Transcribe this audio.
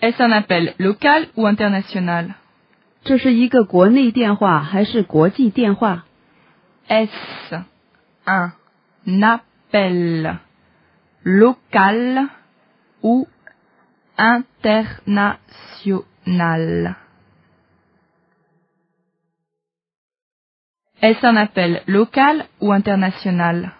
Est-ce un appel local ou international? Est-ce un appel local ou international? Est-ce un appel local ou international?